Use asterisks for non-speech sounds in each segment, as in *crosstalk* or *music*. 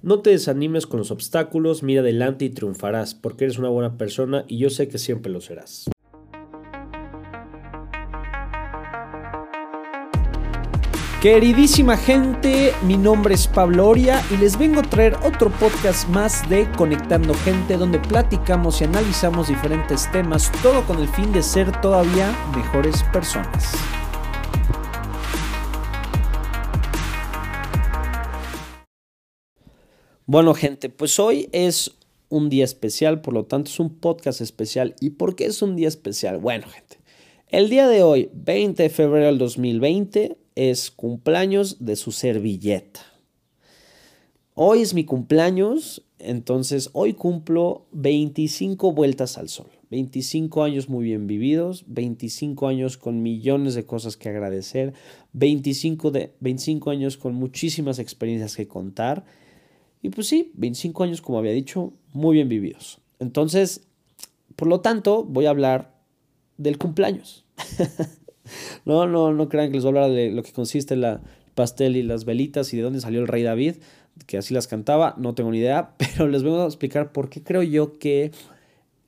No te desanimes con los obstáculos, mira adelante y triunfarás, porque eres una buena persona y yo sé que siempre lo serás. Queridísima gente, mi nombre es Pablo Oria y les vengo a traer otro podcast más de Conectando Gente donde platicamos y analizamos diferentes temas, todo con el fin de ser todavía mejores personas. Bueno gente, pues hoy es un día especial, por lo tanto es un podcast especial. ¿Y por qué es un día especial? Bueno gente, el día de hoy, 20 de febrero del 2020, es cumpleaños de su servilleta. Hoy es mi cumpleaños, entonces hoy cumplo 25 vueltas al sol. 25 años muy bien vividos, 25 años con millones de cosas que agradecer, 25, de, 25 años con muchísimas experiencias que contar. Y pues sí, 25 años, como había dicho, muy bien vividos. Entonces, por lo tanto, voy a hablar del cumpleaños. *laughs* No, no, no crean que les voy a hablar de lo que consiste la pastel y las velitas y de dónde salió el rey David, que así las cantaba, no tengo ni idea, *laughs* pero les voy a explicar por qué creo yo que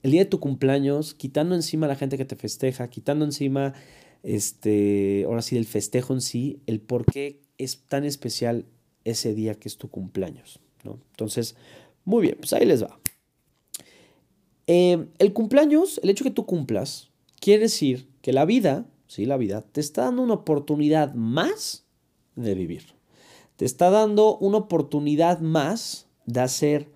el día de tu cumpleaños, quitando encima a la gente que te festeja, quitando encima, este, ahora sí, del festejo en sí, el por qué es tan especial ese día que es tu cumpleaños, ¿no? Entonces, muy bien, pues ahí les va. Eh, el cumpleaños, el hecho que tú cumplas, quiere decir que la vida ¿sí? La vida te está dando una oportunidad más de vivir. Te está dando una oportunidad más de hacer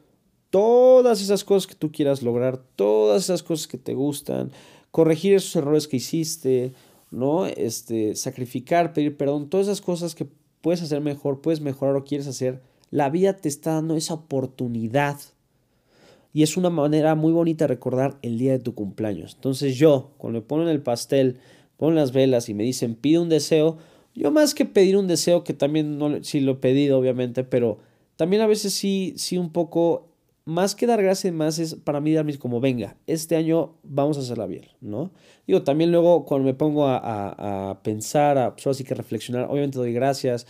todas esas cosas que tú quieras lograr, todas esas cosas que te gustan, corregir esos errores que hiciste, ¿no? Este, sacrificar, pedir perdón, todas esas cosas que puedes hacer mejor, puedes mejorar o quieres hacer. La vida te está dando esa oportunidad. Y es una manera muy bonita de recordar el día de tu cumpleaños. Entonces yo, cuando me ponen el pastel, pon las velas y me dicen pide un deseo, yo más que pedir un deseo, que también no, sí lo he pedido obviamente, pero también a veces sí, sí un poco, más que dar gracias más es para mí darme como venga, este año vamos a hacerla bien, ¿no? Digo, también luego cuando me pongo a, a, pensar, a solo así que reflexionar, obviamente doy gracias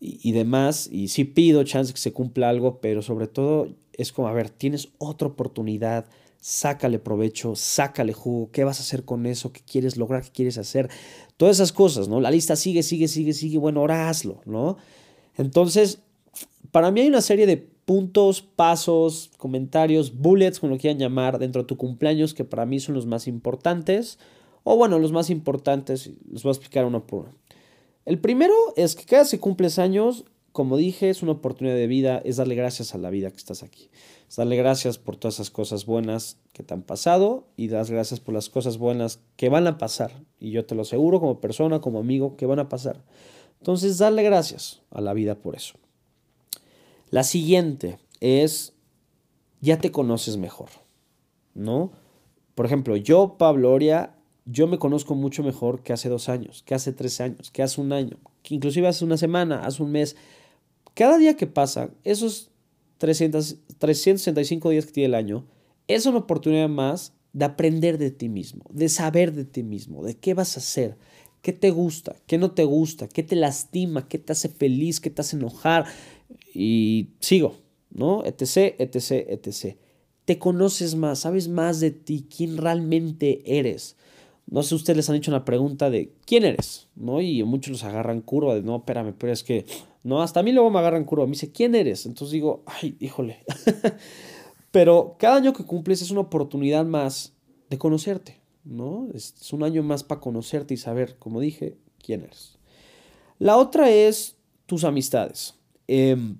y, y demás, y sí pido chance que se cumpla algo, pero sobre todo es como, a ver, tienes otra oportunidad, sácale provecho, sácale jugo, qué vas a hacer con eso, qué quieres lograr, qué quieres hacer, todas esas cosas, ¿no? La lista sigue, sigue, sigue, sigue, bueno, ahora hazlo, ¿no? Entonces, para mí hay una serie de puntos, pasos, comentarios, bullets, como lo quieran llamar, dentro de tu cumpleaños, que para mí son los más importantes, o bueno, los más importantes, los voy a explicar uno por uno. El primero es que cada que cumples años, como dije, es una oportunidad de vida, es darle gracias a la vida que estás aquí. Es darle gracias por todas esas cosas buenas que te han pasado y das gracias por las cosas buenas que van a pasar. Y yo te lo aseguro como persona, como amigo, que van a pasar. Entonces, darle gracias a la vida por eso. La siguiente es, ya te conoces mejor, ¿no? Por ejemplo, yo, Pablo Oria, yo me conozco mucho mejor que hace dos años, que hace tres años, que hace un año, que inclusive hace una semana, hace un mes. Cada día que pasa, esos 300, 365 días que tiene el año, es una oportunidad más de aprender de ti mismo, de saber de ti mismo, de qué vas a hacer, qué te gusta, qué no te gusta, qué te lastima, qué te hace feliz, qué te hace enojar. Y sigo, ¿no? Etc, etc, etc. Te conoces más, sabes más de ti, quién realmente eres. No sé, ustedes les han hecho una pregunta de quién eres, ¿no? Y muchos los agarran curva de no, espérame, pero es que, no, hasta a mí luego me agarran curva. Me dice, ¿quién eres? Entonces digo, ay, híjole. *laughs* pero cada año que cumples es una oportunidad más de conocerte, ¿no? Es, un año más para conocerte y saber, como dije, quién eres. La otra es tus amistades. Em,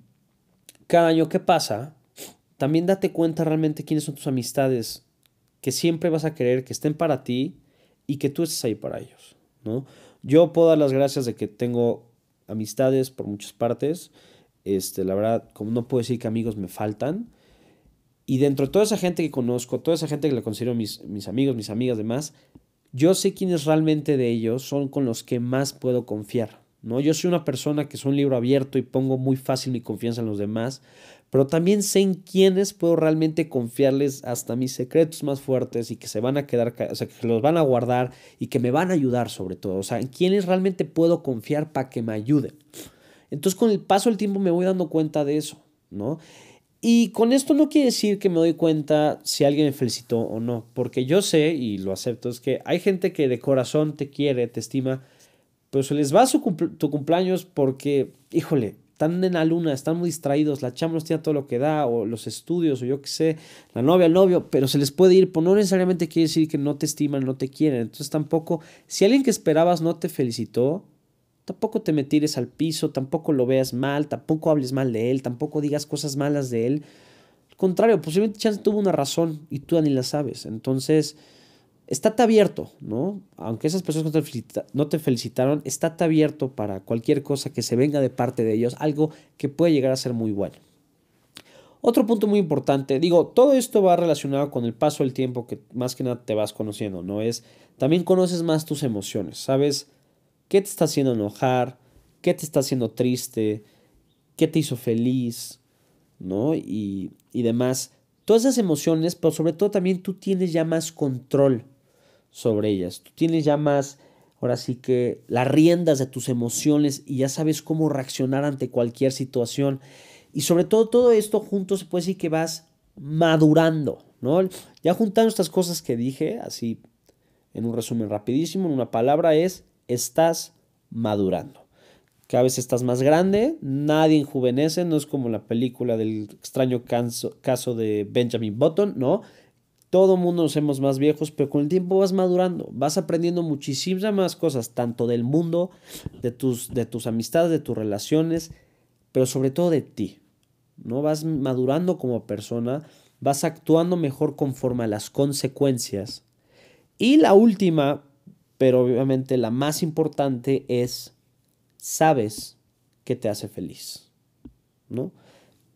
cada año que pasa, también date cuenta realmente quiénes son tus amistades que siempre vas a querer que estén para ti y que tú estés ahí para ellos, ¿no? Yo puedo dar las gracias de que tengo amistades por muchas partes, este, la verdad, como no puedo decir que amigos me faltan, y dentro de toda esa gente que conozco, toda esa gente que le considero mis, mis amigos, mis amigas, demás, yo sé quiénes realmente de ellos son con los que más puedo confiar, ¿no? Yo soy una persona que es un libro abierto y pongo muy fácil mi confianza en los demás, pero también sé en quiénes puedo realmente confiarles hasta mis secretos más fuertes y que se van a quedar, o sea, que los van a guardar y que me van a ayudar sobre todo, o sea, en quiénes realmente puedo confiar para que me ayuden. Entonces con el paso del tiempo me voy dando cuenta de eso, ¿no? Y con esto no quiere decir que me doy cuenta si alguien me felicitó o no, porque yo sé y lo acepto, es que hay gente que de corazón te quiere, te estima, pero se les va su tu cumpleaños porque, híjole, están en la luna, están muy distraídos, la chamba no tiene todo lo que da, o los estudios, o yo qué sé, la novia, el novio, pero se les puede ir, pues no necesariamente quiere decir que no te estiman, no te quieren. Entonces tampoco, si alguien que esperabas no te felicitó, tampoco te metires al piso, tampoco lo veas mal, tampoco hables mal de él, tampoco digas cosas malas de él. Al contrario, posiblemente Chance tuvo una razón y tú ni la sabes. Entonces, estate abierto, ¿no? Aunque esas personas no te, te felicitaron, estate abierto para cualquier cosa que se venga de parte de ellos, algo que puede llegar a ser muy bueno. Otro punto muy importante, digo, todo esto va relacionado con el paso del tiempo que más que nada te vas conociendo, ¿no? Es, también conoces más tus emociones, sabes qué te está haciendo enojar, qué te está haciendo triste, qué te hizo feliz, ¿no? Y, y demás. Todas esas emociones, pero sobre todo también tú tienes ya más control sobre ellas. Tú tienes ya más, ahora sí que, las riendas de tus emociones y ya sabes cómo reaccionar ante cualquier situación. Y sobre todo todo esto junto se puede decir que vas madurando, ¿no? Ya juntando estas cosas que dije, así en un resumen rapidísimo, en una palabra es estás madurando. Cada vez estás más grande, nadie enjuvenece, no es como la película del extraño caso, de Benjamin Button, ¿no? Todo mundo nos hacemos más viejos, pero con el tiempo vas madurando, vas aprendiendo muchísimas más cosas, tanto del mundo, de tus, de tus amistades, de tus relaciones, pero sobre todo de ti. ¿no? Vas madurando como persona, vas actuando mejor conforme a las consecuencias. Y la última, pero obviamente la más importante es, sabes qué te hace feliz, ¿no?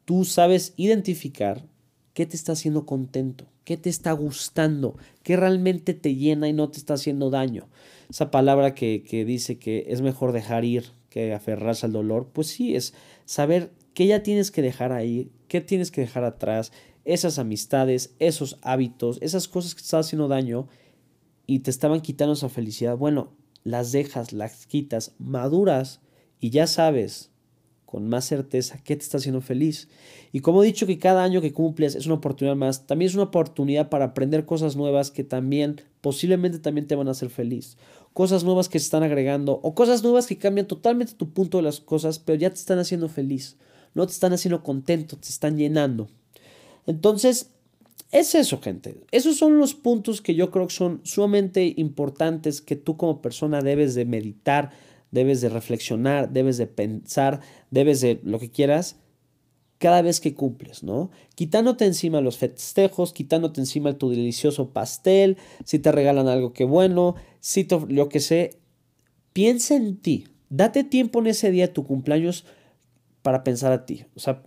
Tú sabes identificar qué te está haciendo contento, qué te está gustando, qué realmente te llena y no te está haciendo daño. Esa palabra que, que dice que es mejor dejar ir que aferrarse al dolor, pues sí, es saber qué ya tienes que dejar ahí, qué tienes que dejar atrás, esas amistades, esos hábitos, esas cosas que te están haciendo daño y te estaban quitando esa felicidad, bueno, las dejas, las quitas, maduras y ya sabes con más certeza qué te está haciendo feliz. Y como he dicho que cada año que cumples es una oportunidad más, también es una oportunidad para aprender cosas nuevas que también posiblemente también te van a hacer feliz. Cosas nuevas que se están agregando o cosas nuevas que cambian totalmente tu punto de las cosas, pero ya te están haciendo feliz. No te están haciendo contento, te están llenando. Entonces, es eso, gente. Esos son los puntos que yo creo que son sumamente importantes que tú como persona debes de meditar, debes de reflexionar, debes de pensar, debes de lo que quieras cada vez que cumples, ¿no? Quitándote encima los festejos, quitándote encima tu delicioso pastel, si te regalan algo que bueno, si te, lo que sé, piensa en ti. Date tiempo en ese día de tu cumpleaños para pensar a ti. O sea,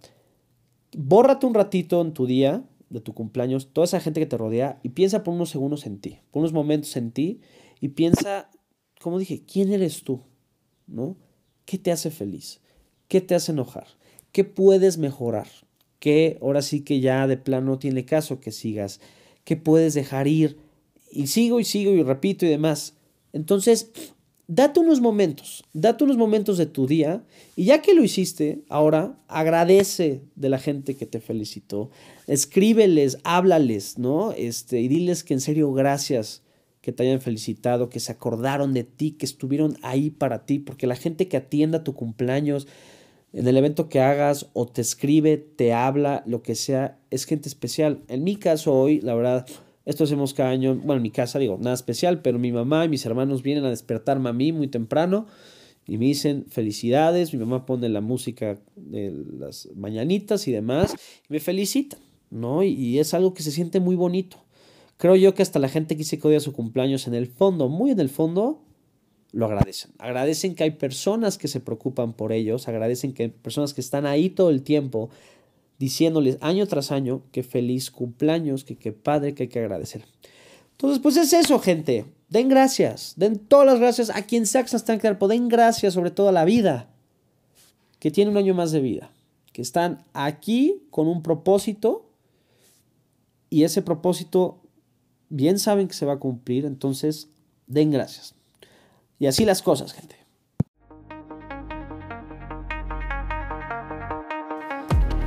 bórrate un ratito en tu día, de tu cumpleaños, toda esa gente que te rodea y piensa por unos segundos en ti, por unos momentos en ti y piensa, como dije, ¿quién eres tú? ¿No? ¿Qué te hace feliz? ¿Qué te hace enojar? ¿Qué puedes mejorar? ¿Qué ahora sí que ya de plano tiene caso que sigas? ¿Qué puedes dejar ir? Y sigo y sigo y repito y demás. Entonces, date unos momentos, date unos momentos de tu día y ya que lo hiciste, ahora agradece de la gente que te felicitó, escríbeles, háblales, ¿no? Este, y diles que en serio gracias que te hayan felicitado, que se acordaron de ti, que estuvieron ahí para ti, porque la gente que atienda tu cumpleaños, en el evento que hagas o te escribe, te habla, lo que sea, es gente especial. En mi caso hoy, la verdad, esto hacemos cada año, bueno, en mi casa digo, nada especial, pero mi mamá y mis hermanos vienen a despertarme a mí muy temprano y me dicen felicidades, mi mamá pone la música de las mañanitas y demás, me felicitan, ¿no? Y, es algo que se siente muy bonito. Creo yo que hasta la gente que dice que odia su cumpleaños, en el fondo, muy en el fondo, lo agradecen. Agradecen que hay personas que se preocupan por ellos, agradecen que hay personas que están ahí todo el tiempo, diciéndoles año tras año que feliz cumpleaños, que qué padre, que hay que agradecer. Entonces, pues es eso, gente. Den gracias, den todas las gracias a quien sea que se están quedando, den gracias sobre todo a la vida, que tiene un año más de vida, que están aquí con un propósito y ese propósito bien saben que se va a cumplir, entonces den gracias. Y así las cosas, gente.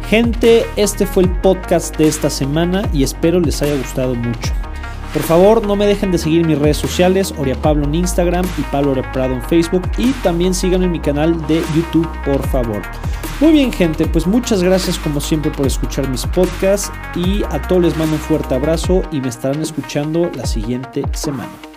Gente, este fue el podcast de esta semana y espero les haya gustado mucho. Por favor, no me dejen de seguir mis redes sociales, Oria Pablo en Instagram y Pablo Prado en Facebook. Y también síganme en mi canal de YouTube, por favor. Muy bien, gente, pues muchas gracias como siempre por escuchar mis podcasts. Y a todos les mando un fuerte abrazo y me estarán escuchando la siguiente semana.